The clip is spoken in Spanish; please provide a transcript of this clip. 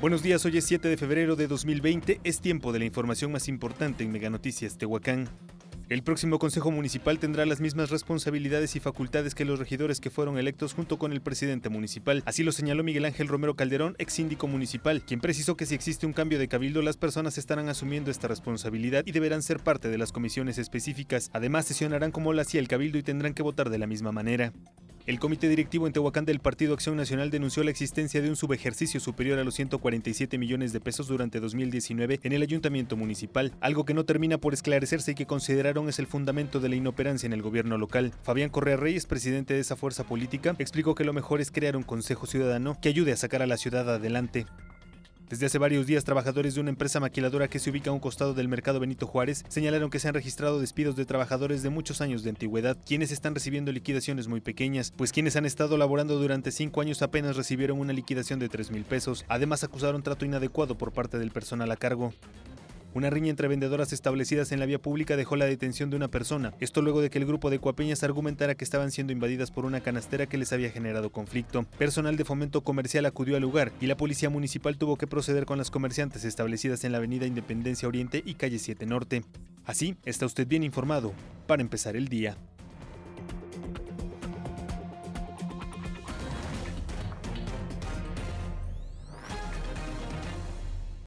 Buenos días, hoy es 7 de febrero de 2020, es tiempo de la información más importante en Mega Noticias Tehuacán. El próximo Consejo Municipal tendrá las mismas responsabilidades y facultades que los regidores que fueron electos junto con el presidente municipal. Así lo señaló Miguel Ángel Romero Calderón, ex síndico municipal, quien precisó que si existe un cambio de cabildo, las personas estarán asumiendo esta responsabilidad y deberán ser parte de las comisiones específicas. Además, sesionarán como lo hacía el cabildo y tendrán que votar de la misma manera. El comité directivo en Tehuacán del Partido Acción Nacional denunció la existencia de un subejercicio superior a los 147 millones de pesos durante 2019 en el ayuntamiento municipal, algo que no termina por esclarecerse y que consideraron es el fundamento de la inoperancia en el gobierno local. Fabián Correa Reyes, presidente de esa fuerza política, explicó que lo mejor es crear un consejo ciudadano que ayude a sacar a la ciudad adelante. Desde hace varios días, trabajadores de una empresa maquiladora que se ubica a un costado del mercado Benito Juárez señalaron que se han registrado despidos de trabajadores de muchos años de antigüedad, quienes están recibiendo liquidaciones muy pequeñas, pues quienes han estado laborando durante cinco años apenas recibieron una liquidación de 3 mil pesos. Además, acusaron trato inadecuado por parte del personal a cargo. Una riña entre vendedoras establecidas en la vía pública dejó la detención de una persona. Esto luego de que el grupo de cuapeñas argumentara que estaban siendo invadidas por una canastera que les había generado conflicto. Personal de fomento comercial acudió al lugar y la policía municipal tuvo que proceder con las comerciantes establecidas en la avenida Independencia Oriente y calle 7 Norte. Así, está usted bien informado para empezar el día.